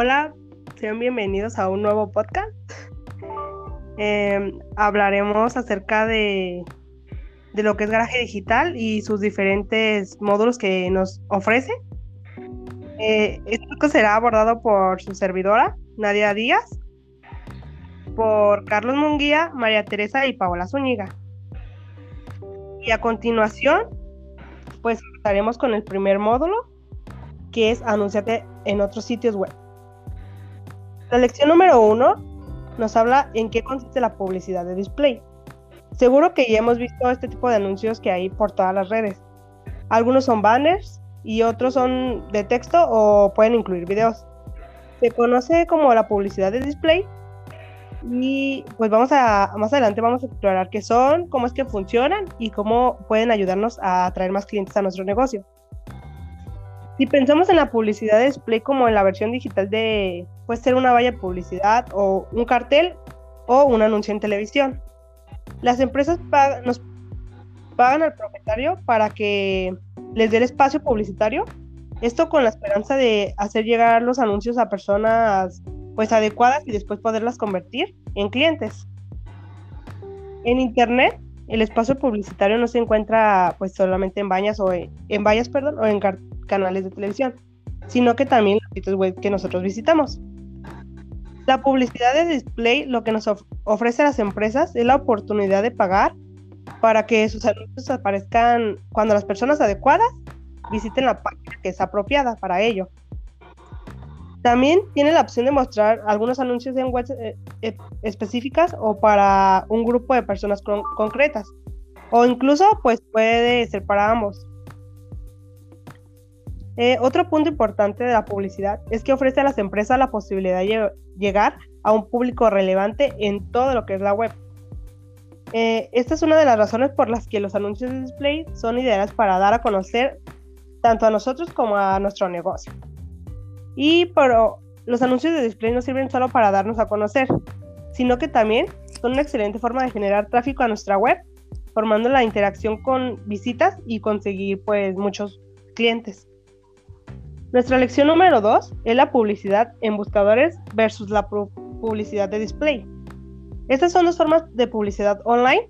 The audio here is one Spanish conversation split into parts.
Hola, sean bienvenidos a un nuevo podcast. Em, hablaremos acerca de, de, lo que es garaje digital y sus diferentes módulos que nos ofrece. Eh, esto será abordado por su servidora, Nadia Díaz, por Carlos Munguía, María Teresa y Paola Zúñiga. Y a continuación, pues estaremos con el primer módulo, que es anunciarte en otros sitios web. La lección número uno nos habla en qué consiste la publicidad de display. Seguro que ya hemos visto este tipo de anuncios que hay por todas las redes. Algunos son banners y otros son de texto o pueden incluir videos. Se conoce como la publicidad de display y pues vamos a más adelante vamos a explorar qué son, cómo es que funcionan y cómo pueden ayudarnos a atraer más clientes a nuestro negocio. Si pensamos en la publicidad de display como en la versión digital de, puede ser una valla de publicidad o un cartel o un anuncio en televisión. Las empresas nos pagan al propietario para que les dé el espacio publicitario. Esto con la esperanza de hacer llegar los anuncios a personas pues adecuadas y después poderlas convertir en clientes. En internet, el espacio publicitario no se encuentra pues solamente en vallas o en, en vallas, perdón, o en canales de televisión, sino que también los sitios web que nosotros visitamos. La publicidad de display lo que nos ofrece a las empresas es la oportunidad de pagar para que sus anuncios aparezcan cuando las personas adecuadas visiten la página que es apropiada para ello. También tiene la opción de mostrar algunos anuncios en webs eh, eh, específicas o para un grupo de personas concretas. O incluso pues puede ser para ambos. Eh, otro punto importante de la publicidad es que ofrece a las empresas la posibilidad de llegar a un público relevante en todo lo que es la web. Eh, esta es una de las razones por las que los anuncios de display son ideales para dar a conocer tanto a nosotros como a nuestro negocio. Y pero los anuncios de display no sirven solo para darnos a conocer, sino que también son una excelente forma de generar tráfico a nuestra web, formando la interacción con visitas y conseguir pues muchos clientes. Nuestra lección número 2 es la publicidad en buscadores versus la publicidad de display. Estas son dos formas de publicidad online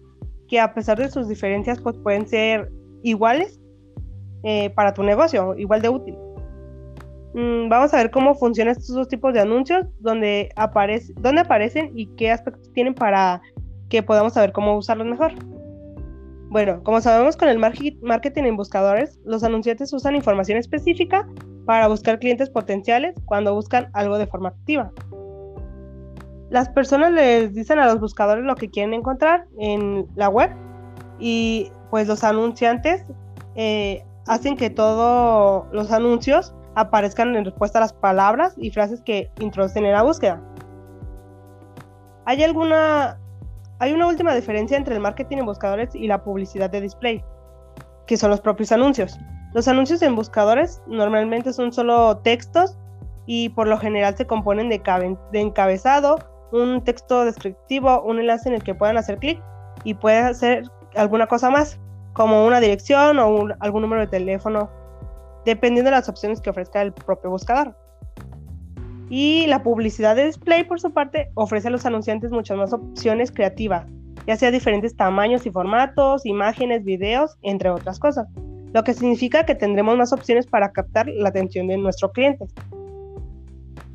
que a pesar de sus diferencias pues pueden ser iguales eh, para tu negocio, igual de útil. Mm, vamos a ver cómo funcionan estos dos tipos de anuncios, dónde, aparece, dónde aparecen y qué aspectos tienen para que podamos saber cómo usarlos mejor. Bueno, como sabemos con el marketing en buscadores, los anunciantes usan información específica para buscar clientes potenciales cuando buscan algo de forma activa. Las personas les dicen a los buscadores lo que quieren encontrar en la web y pues los anunciantes eh, hacen que todos los anuncios aparezcan en respuesta a las palabras y frases que introducen en la búsqueda. ¿Hay alguna hay una última diferencia entre el marketing en buscadores y la publicidad de display, que son los propios anuncios. Los anuncios en buscadores normalmente son solo textos y por lo general se componen de, encabezado, un texto descriptivo, un enlace en el que puedan hacer clic y pueden hacer alguna cosa más, como una dirección o algún número de teléfono, dependiendo de las opciones que ofrezca el propio buscador. Y la publicidad de display, por su parte, ofrece a los anunciantes muchas más opciones creativas, ya sea diferentes tamaños y formatos, imágenes, videos, entre otras cosas, lo que significa que tendremos más opciones para captar la atención de nuestro cliente.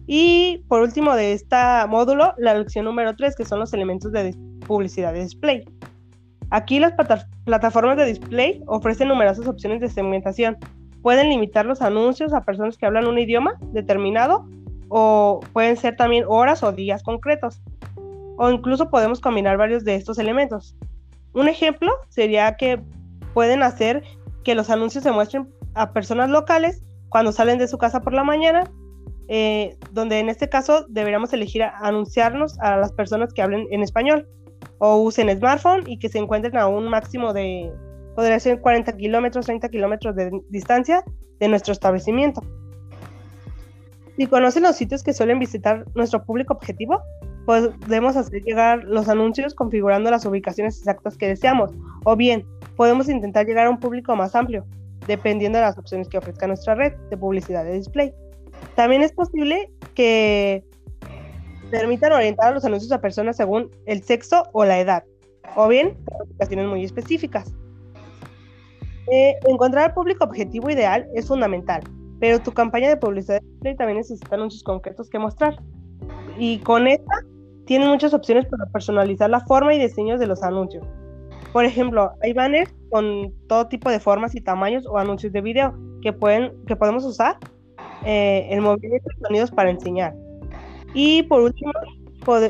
Y por último de este módulo, la lección número 3, que son los elementos de publicidad de display. Aquí las plataformas de display ofrecen numerosas opciones de segmentación. Pueden limitar los anuncios a personas que hablan un idioma determinado o pueden ser también horas o días concretos. O incluso podemos combinar varios de estos elementos. Un ejemplo sería que pueden hacer que los anuncios se muestren a personas locales cuando salen de su casa por la mañana, eh, donde en este caso deberíamos elegir anunciarnos a las personas que hablen en español o usen smartphone y que se encuentren a un máximo de, podría ser 40 kilómetros, 30 kilómetros de distancia de nuestro establecimiento. Si conocen los sitios que suelen visitar nuestro público objetivo, podemos hacer llegar los anuncios configurando las ubicaciones exactas que deseamos, o bien podemos intentar llegar a un público más amplio, dependiendo de las opciones que ofrezca nuestra red de publicidad de display. También es posible que permitan orientar los anuncios a personas según el sexo o la edad, o bien ocasiones muy específicas. Eh, encontrar el público objetivo ideal es fundamental, pero tu campaña de publicidad también necesita anuncios concretos que mostrar. Y con esta tienen muchas opciones para personalizar la forma y diseños de los anuncios. Por ejemplo, hay banners con todo tipo de formas y tamaños o anuncios de video que, pueden, que podemos usar eh, en movimientos sonidos para enseñar. Y por último,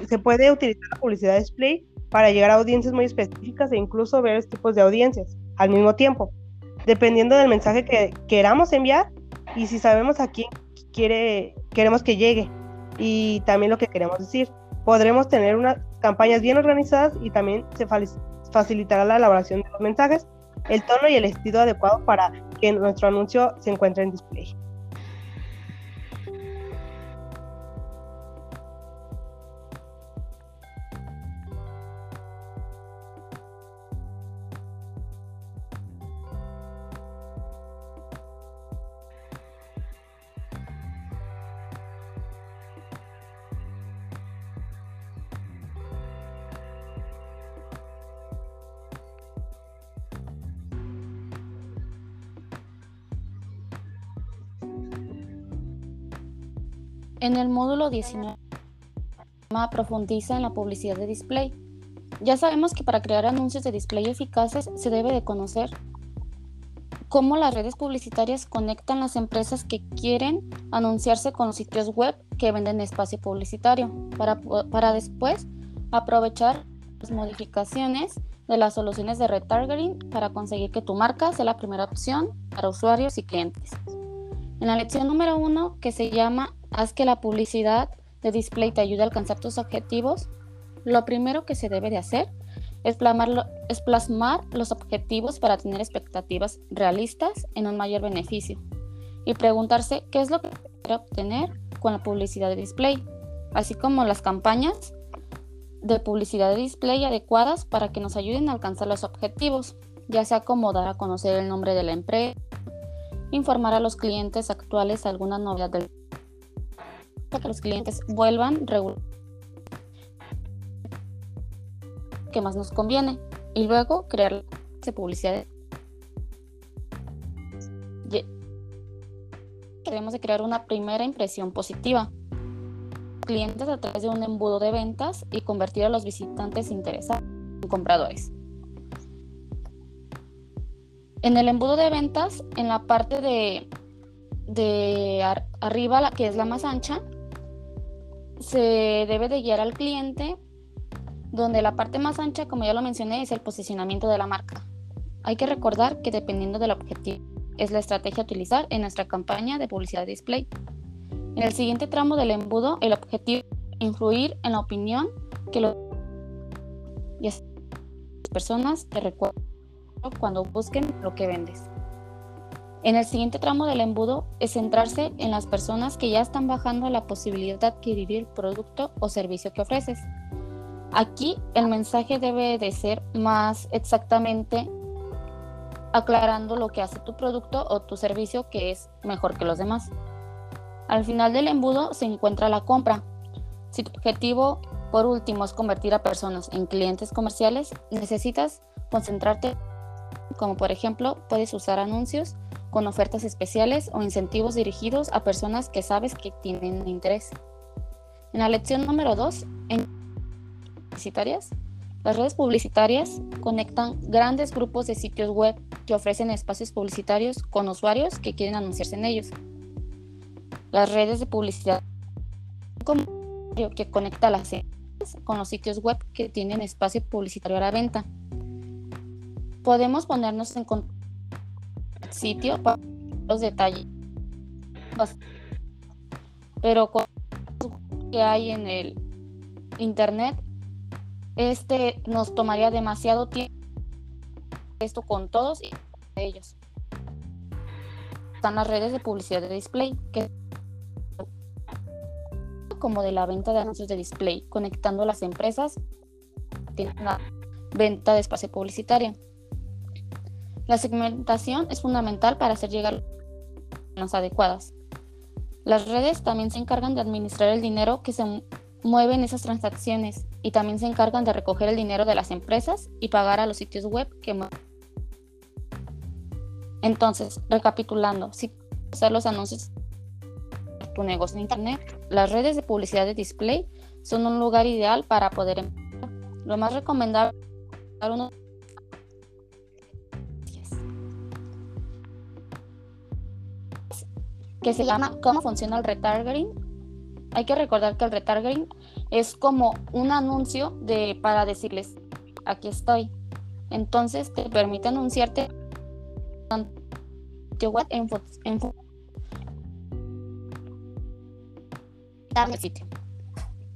se puede utilizar la publicidad display para llegar a audiencias muy específicas e incluso ver tipos de audiencias al mismo tiempo, dependiendo del mensaje que queramos enviar y si sabemos a quién quiere, queremos que llegue y también lo que queremos decir. Podremos tener unas campañas bien organizadas y también se facilitará la elaboración de los mensajes, el tono y el estilo adecuado para que nuestro anuncio se encuentre en display. En el módulo 19 profundiza en la publicidad de display. Ya sabemos que para crear anuncios de display eficaces se debe de conocer cómo las redes publicitarias conectan las empresas que quieren anunciarse con los sitios web que venden espacio publicitario para, para después aprovechar las modificaciones de las soluciones de retargeting para conseguir que tu marca sea la primera opción para usuarios y clientes. En la lección número uno, que se llama Haz que la publicidad de display te ayude a alcanzar tus objetivos, lo primero que se debe de hacer es plasmar, los objetivos para tener expectativas realistas en un mayor beneficio y preguntarse qué es lo que quiere obtener con la publicidad de display, así como las campañas de publicidad de display adecuadas para que nos ayuden a alcanzar los objetivos, ya sea como dar a conocer el nombre de la empresa, informar a los clientes actuales alguna novedad del que los clientes vuelvan que más nos conviene y luego crear de publicidad. Queremos de crear una primera impresión positiva. Clientes a través de un embudo de ventas y convertir a los visitantes interesados en compradores. En el embudo de ventas, en la parte de, de arriba, la que es la más ancha, se debe de guiar al cliente, donde la parte más ancha, como ya lo mencioné, es el posicionamiento de la marca. Hay que recordar que dependiendo del objetivo, es la estrategia a utilizar en nuestra campaña de publicidad display. En el siguiente tramo del embudo, el objetivo es influir en la opinión que los personas te recuerdan cuando busquen lo que vendes. En el siguiente tramo del embudo es centrarse en las personas que ya están bajando la posibilidad de adquirir el producto o servicio que ofreces. Aquí el mensaje debe de ser más exactamente aclarando lo que hace tu producto o tu servicio que es mejor que los demás. Al final del embudo se encuentra la compra. Si tu objetivo por último es convertir a personas en clientes comerciales, necesitas concentrarte como por ejemplo puedes usar anuncios con ofertas especiales o incentivos dirigidos a personas que sabes que tienen interés. En la lección número 2, en publicitarias, las redes publicitarias conectan grandes grupos de sitios web que ofrecen espacios publicitarios con usuarios que quieren anunciarse en ellos. Las redes de publicidad que conecta las empresas con los sitios web que tienen espacio publicitario a la venta podemos ponernos en sitio para los detalles. Pero con que hay en el internet, este nos tomaría demasiado tiempo esto con todos y ellos. Están las redes de publicidad de display, que como de la venta de anuncios de display, conectando las empresas, tienen una venta de espacio publicitario. La segmentación es fundamental para hacer llegar las adecuadas. Las redes también se encargan de administrar el dinero que se mueve en esas transacciones y también se encargan de recoger el dinero de las empresas y pagar a los sitios web que. Entonces, recapitulando, si usar los anuncios tu negocio en Internet, las redes de publicidad de display son un lugar ideal para poder empezar. Lo más recomendable es que se llama ¿Cómo funciona el retargeting? Hay que recordar que el retargeting es como un anuncio de, para decirles, aquí estoy. Entonces te permite anunciarte en, en, sitio.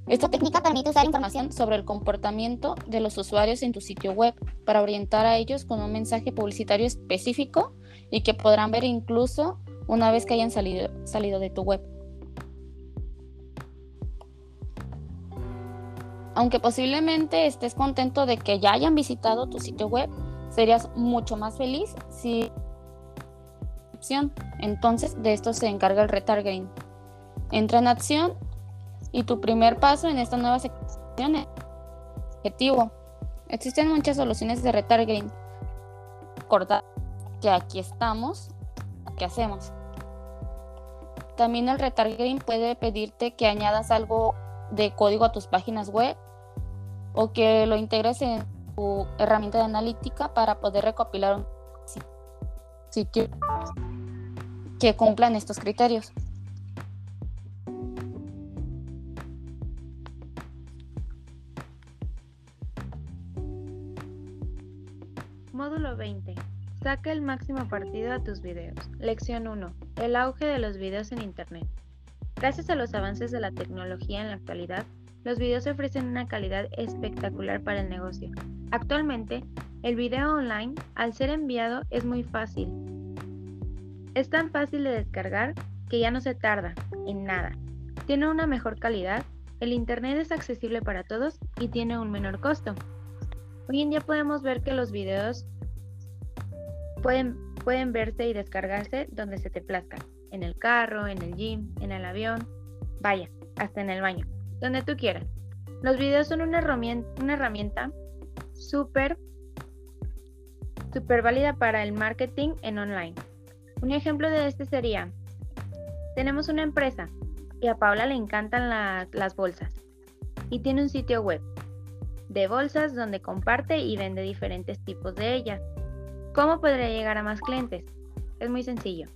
Esta técnica permite usar información sobre el comportamiento de los usuarios en tu sitio web para orientar a ellos con un mensaje publicitario específico y que podrán ver incluso una vez que hayan salido, salido de tu web. Aunque posiblemente estés contento de que ya hayan visitado tu sitio web, serías mucho más feliz si entonces de esto se encarga el retargeting. Entra en acción y tu primer paso en esta nueva sección es objetivo. Existen muchas soluciones de retargeting. Recordad que aquí estamos, ¿qué hacemos? También el retargeting puede pedirte que añadas algo de código a tus páginas web o que lo integres en tu herramienta de analítica para poder recopilar un sitio que cumplan estos criterios. Módulo 20. Saca el máximo partido a tus videos. Lección 1. El auge de los videos en Internet. Gracias a los avances de la tecnología en la actualidad, los videos ofrecen una calidad espectacular para el negocio. Actualmente, el video online, al ser enviado, es muy fácil. Es tan fácil de descargar que ya no se tarda en nada. Tiene una mejor calidad, el Internet es accesible para todos y tiene un menor costo. Hoy en día podemos ver que los videos pueden, pueden verse y descargarse donde se te plazca, en el carro, en el gym, en el avión, vaya, hasta en el baño, donde tú quieras. Los videos son una herramienta, una herramienta súper, válida para el marketing en online. Un ejemplo de este sería, tenemos una empresa y a Paula le encantan las bolsas y tiene un sitio web de bolsas donde comparte y vende diferentes tipos de ellas. ¿Cómo podría llegar a más clientes? Es muy sencillo.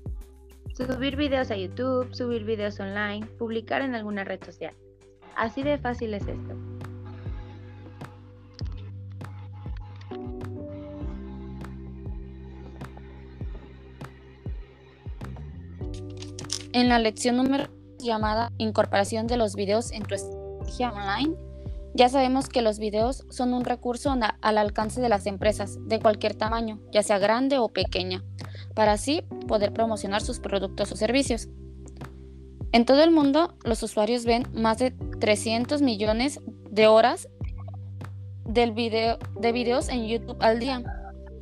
Subir videos a YouTube, subir videos online, publicar en alguna red social. Así de fácil es esto. En la lección número llamada Incorporación de los videos en tu estrategia online, ya sabemos que los videos son un recurso al alcance de las empresas de cualquier tamaño, ya sea grande o pequeña, para así poder promocionar sus productos o servicios. En todo el mundo, los usuarios ven más de 300 millones de horas del video, de videos en YouTube al día.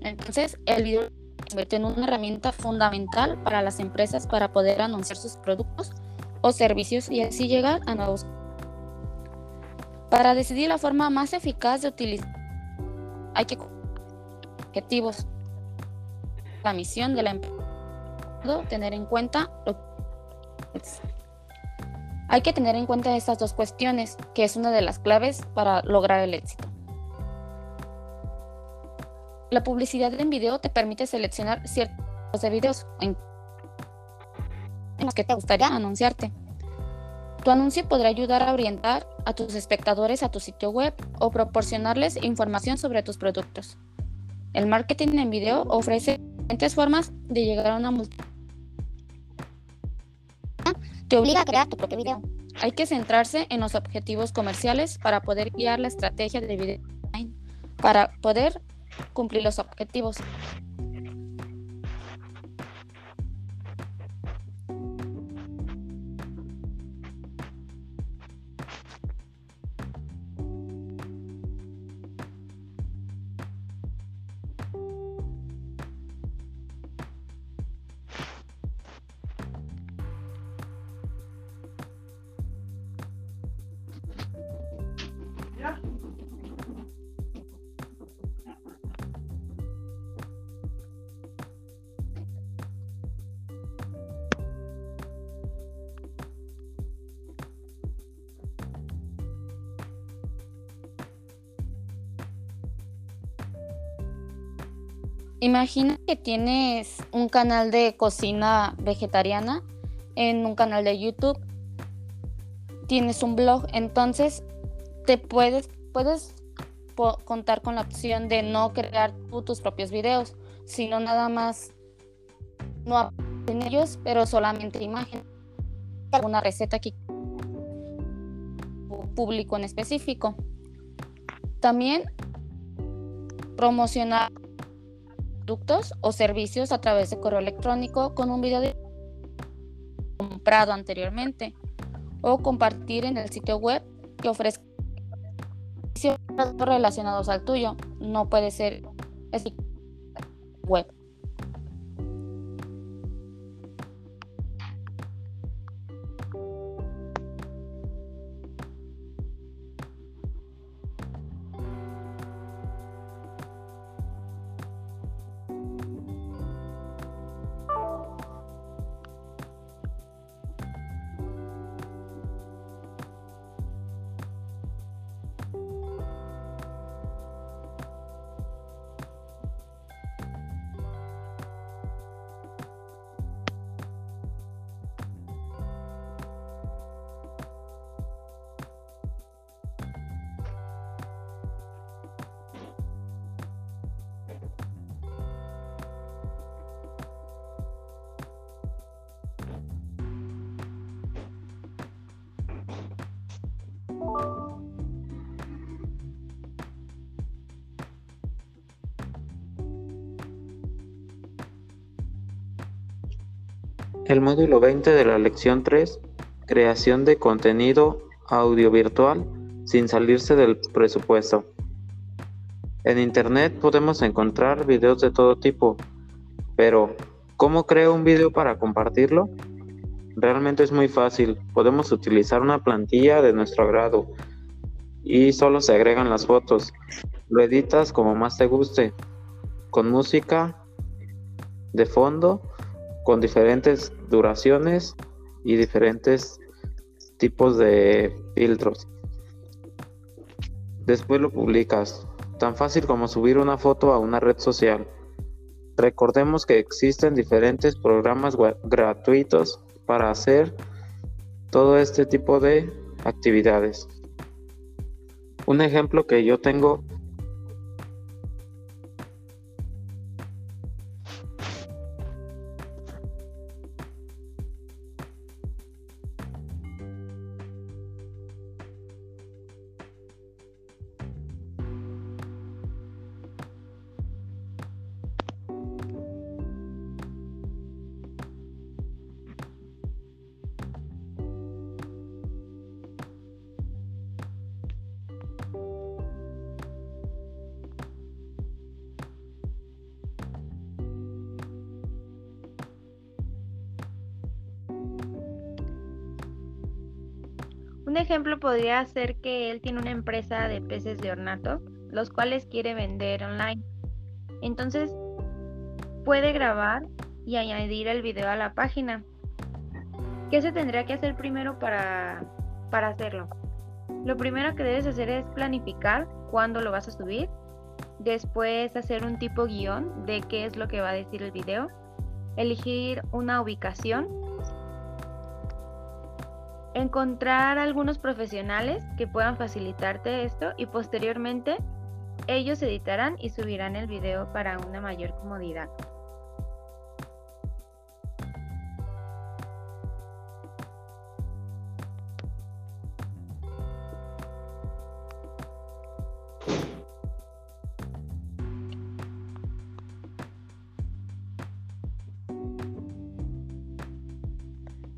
Entonces, el video se convierte en una herramienta fundamental para las empresas para poder anunciar sus productos o servicios y así llegar a nuevos para decidir la forma más eficaz de utilizar, hay que objetivos. La misión de la empresa, tener en cuenta hay que tener en cuenta estas dos cuestiones, que es una de las claves para lograr el éxito. La publicidad en video te permite seleccionar ciertos de videos en los que te gustaría anunciarte. Tu anuncio podrá ayudar a orientar a tus espectadores a tu sitio web o proporcionarles información sobre tus productos. El marketing en video ofrece diferentes formas de llegar a una multitud. Te obliga a crear tu propio video. Hay que centrarse en los objetivos comerciales para poder guiar la estrategia de video online, para poder cumplir los objetivos. Imagina que tienes un canal de cocina vegetariana en un canal de YouTube. Tienes un blog, entonces te puedes, puedes contar con la opción de no crear tus propios videos, sino nada más no en ellos, pero solamente imagen. Alguna receta que público en específico. También promocionar productos o servicios a través de correo electrónico con un video de comprado anteriormente o compartir en el sitio web que ofrezca relacionados al tuyo. No puede ser web. El módulo 20 de la lección 3, creación de contenido audio virtual sin salirse del presupuesto. En Internet podemos encontrar videos de todo tipo, pero ¿cómo creo un video para compartirlo? Realmente es muy fácil, podemos utilizar una plantilla de nuestro agrado y solo se agregan las fotos. Lo editas como más te guste, con música de fondo con diferentes duraciones y diferentes tipos de filtros. Después lo publicas, tan fácil como subir una foto a una red social. Recordemos que existen diferentes programas gratuitos para hacer todo este tipo de actividades. Un ejemplo que yo tengo Un ejemplo podría ser que él tiene una empresa de peces de ornato, los cuales quiere vender online. Entonces, puede grabar y añadir el video a la página. ¿Qué se tendría que hacer primero para, para hacerlo? Lo primero que debes hacer es planificar cuándo lo vas a subir. Después hacer un tipo guion de qué es lo que va a decir el video. Elegir una ubicación encontrar algunos profesionales que puedan facilitarte esto y posteriormente ellos editarán y subirán el video para una mayor comodidad.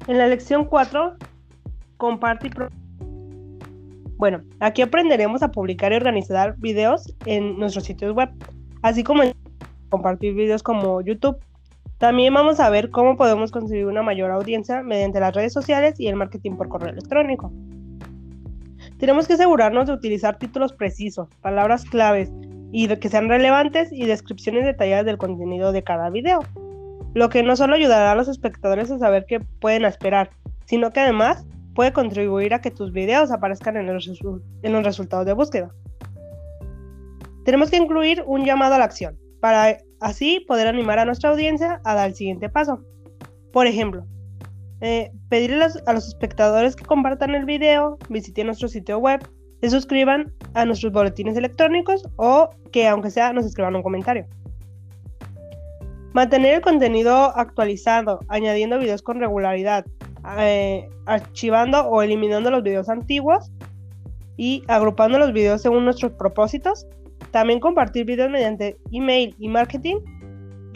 En la lección 4 comparte y bueno, aquí aprenderemos a publicar y organizar videos en nuestros sitios web, así como compartir videos como YouTube. También vamos a ver cómo podemos conseguir una mayor audiencia mediante las redes sociales y el marketing por correo electrónico. Tenemos que asegurarnos de utilizar títulos precisos, palabras claves y que sean relevantes y descripciones detalladas del contenido de cada video. Lo que no solo ayudará a los espectadores a saber qué pueden esperar, sino que además puede contribuir a que tus videos aparezcan en los, resultados de búsqueda. Tenemos que incluir un llamado a la acción. para así poder animar a nuestra audiencia a dar el siguiente paso. Por ejemplo, eh, pedirle a los espectadores que compartan el video, visiten nuestro sitio web, se suscriban a nuestros boletines electrónicos o que aunque sea nos escriban un comentario. Mantener el contenido actualizado, añadiendo videos con regularidad, eh, archivando o eliminando los videos antiguos y agrupando los videos según nuestros propósitos. También compartir videos mediante email y marketing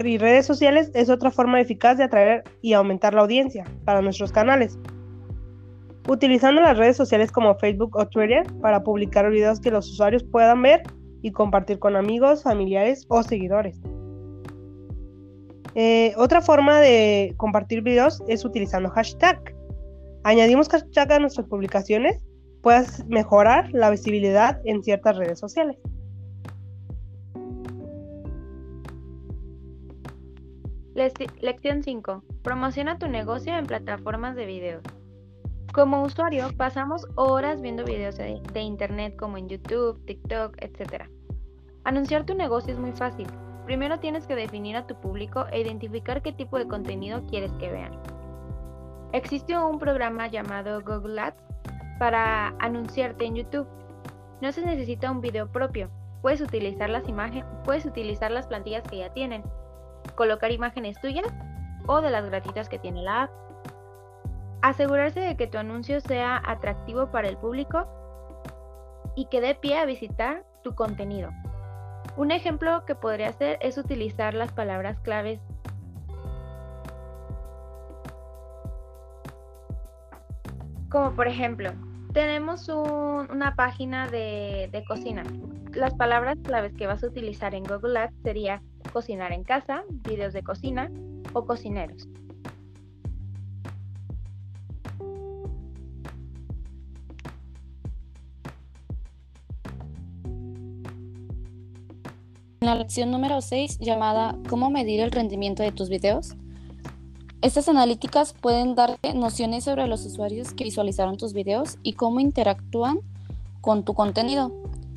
y redes sociales es otra forma eficaz de atraer y aumentar la audiencia para nuestros canales. Utilizando las redes sociales como Facebook o Twitter para publicar videos que los usuarios puedan ver y compartir con amigos, familiares o seguidores. Eh, otra forma de compartir videos es utilizando hashtag. Añadimos hashtag a nuestras publicaciones, puedes mejorar la visibilidad en ciertas redes sociales. Lección 5. Promociona tu negocio en plataformas de video. Como usuario, pasamos horas viendo videos de, internet como en YouTube, TikTok, etc. Anunciar tu negocio es muy fácil. Primero tienes que definir a tu público e identificar qué tipo de contenido quieres que vean. Existe un programa llamado Google Ads para anunciarte en YouTube. No se necesita un video propio. Puedes utilizar las imágenes, puedes utilizar las plantillas que ya tienen colocar imágenes tuyas o de las gratuitas que tiene la app. Asegurarse de que tu anuncio sea atractivo para el público y que dé pie a visitar tu contenido. Un ejemplo que podría hacer es utilizar las palabras claves como por ejemplo, tenemos una página de, cocina. Las palabras claves que vas a utilizar en Google Ads sería cocinar en casa, videos de cocina o cocineros. En la lección número 6 llamada ¿Cómo medir el rendimiento de tus videos? Estas analíticas pueden darte nociones sobre los usuarios que visualizaron tus videos y cómo interactúan con tu contenido.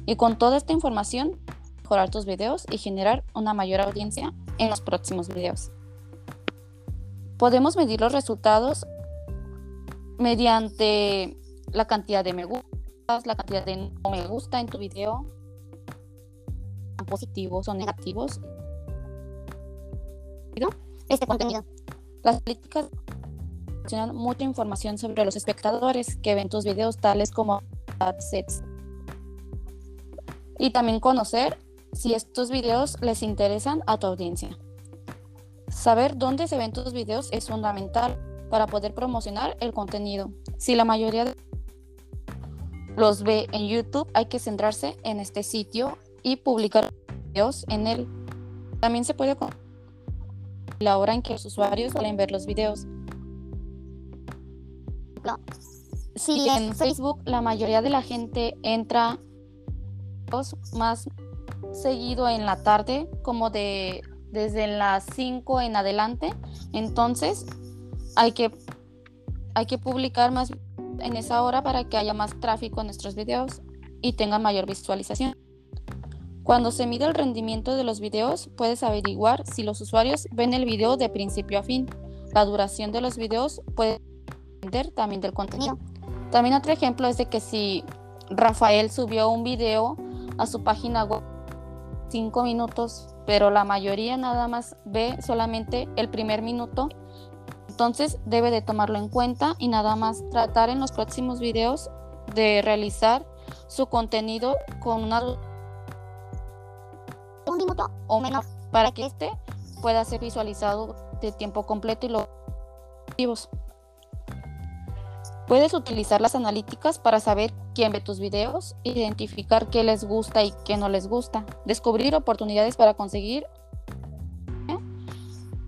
Y con toda esta información mejorar tus videos y generar una mayor audiencia en los próximos videos. Podemos medir los resultados mediante la cantidad de me gustas, la cantidad de no me gusta en tu video, positivos o negativos. Este contenido. Las políticas proporcionan mucha información sobre los espectadores que ven tus videos, tales como sets. Y también conocer si estos videos les interesan a tu audiencia. Saber dónde se ven tus videos es fundamental para poder promocionar el contenido. Si la mayoría de los ve en YouTube, hay que centrarse en este sitio y publicar videos en él. También se puede la hora en que los usuarios suelen ver los videos. Si en Facebook la mayoría de la gente entra más seguido en la tarde, como de desde las 5 en adelante. Entonces, hay que, hay que publicar más en esa hora para que haya más tráfico en nuestros videos y tengan mayor visualización. Cuando se mide el rendimiento de los videos, puedes averiguar si los usuarios ven el video de principio a fin. La duración de los videos puede depender también del contenido. También otro ejemplo es de que si Rafael subió un video a su página web cinco minutos, pero la mayoría nada más ve solamente el primer minuto. Entonces debe de tomarlo en cuenta y nada más tratar en los próximos videos de realizar su contenido con una un o menos para que este pueda ser visualizado de tiempo completo y los objetivos. Puedes utilizar las analíticas para saber quién ve tus videos, identificar qué les gusta y qué no les gusta, descubrir oportunidades para conseguir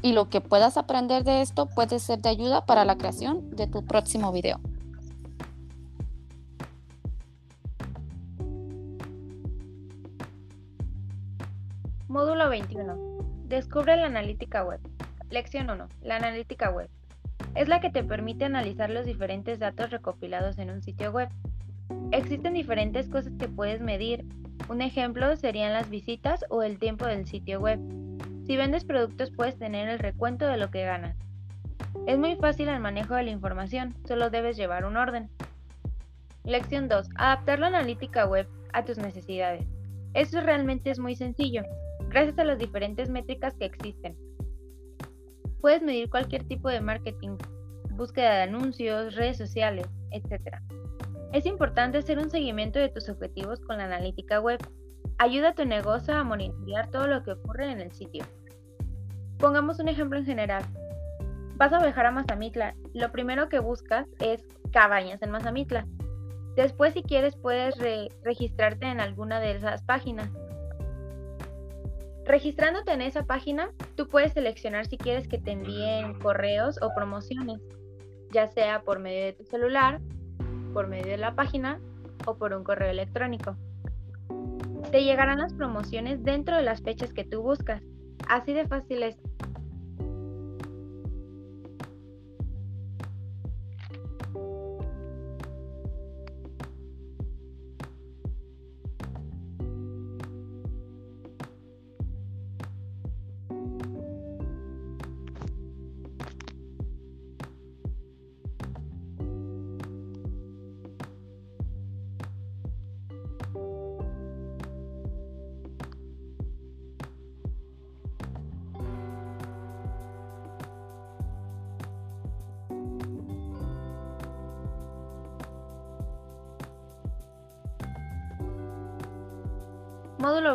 y lo que puedas aprender de esto puede ser de ayuda para la creación de tu próximo video. Módulo 21. Descubre la analítica web. Lección 1. La analítica web es la que te permite analizar los diferentes datos recopilados en un sitio web. Existen diferentes cosas que puedes medir, Un ejemplo serían las visitas o el tiempo del sitio web. Si vendes productos puedes tener el recuento de lo que ganas. Es muy fácil el manejo de la información, solo debes llevar un orden. Lección 2. Adaptar la analítica web a tus necesidades. Esto realmente es muy sencillo, gracias a las diferentes métricas que existen. Puedes medir cualquier tipo de marketing, búsqueda de anuncios, redes sociales, etc. Es importante hacer un seguimiento de tus objetivos con la analítica web. Ayuda a tu negocio a monitorear todo lo que ocurre en el sitio. Pongamos un ejemplo en general. Vas a viajar a Mazamitla. Lo primero que buscas es cabañas en Mazamitla. Después, si quieres, puedes registrarte en alguna de esas páginas. Registrándote en esa página, tú puedes seleccionar si quieres que te envíen correos o promociones, ya sea por medio de tu celular, por medio de la página o por un correo electrónico. Te llegarán las promociones dentro de las fechas que tú buscas. Así de fácil es.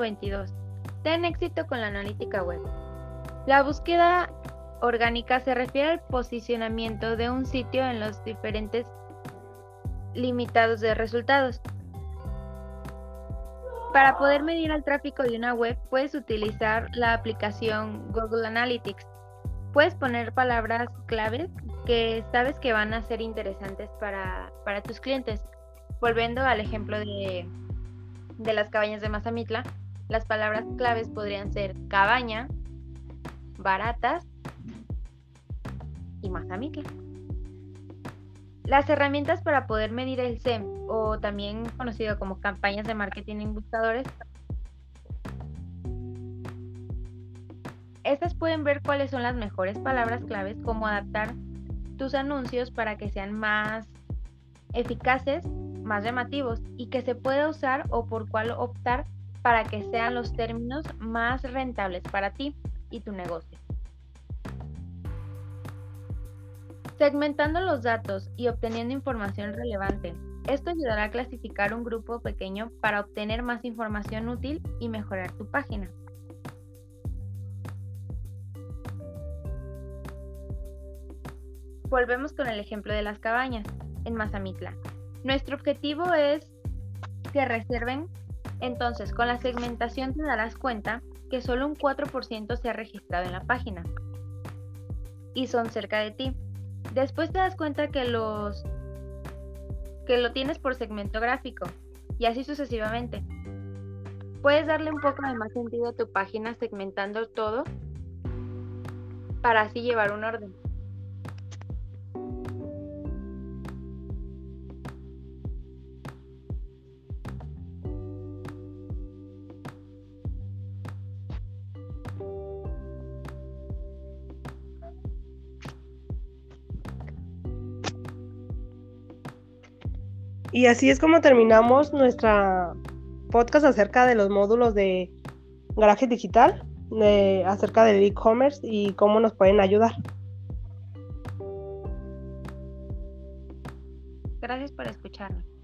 22. Ten éxito con la analítica web. La búsqueda orgánica se refiere al posicionamiento de un sitio en los diferentes limitados de resultados. Para poder medir el tráfico de una web, puedes utilizar la aplicación Google Analytics. Puedes poner palabras claves que sabes que van a ser interesantes para, para tus clientes. Volviendo al ejemplo de, de las cabañas de Mazamitla, las palabras claves podrían ser cabaña, baratas y Mazamitla. Las herramientas para poder medir el SEM, o también conocido como campañas de marketing en buscadores, estas pueden ver cuáles son las mejores palabras claves, cómo adaptar tus anuncios para que sean más eficaces más llamativos y que se pueda usar o por cuál optar para que sean los términos más rentables para ti y tu negocio. Segmentando los datos y obteniendo información relevante. Esto ayudará a clasificar un grupo pequeño para obtener más información útil y mejorar tu página. Volvemos con el ejemplo de las cabañas en Mazamitla. Nuestro objetivo es que reserven. Entonces, con la segmentación te darás cuenta que solo un 4% se ha registrado en la página y son cerca de ti. Después te das cuenta que los que lo tienes por segmento gráfico y así sucesivamente. Puedes darle un poco de más sentido a tu página segmentando todo para así llevar un orden. Y así es como terminamos nuestra podcast acerca de los módulos de garaje digital, acerca del e-commerce y cómo nos pueden ayudar. Gracias por escucharnos.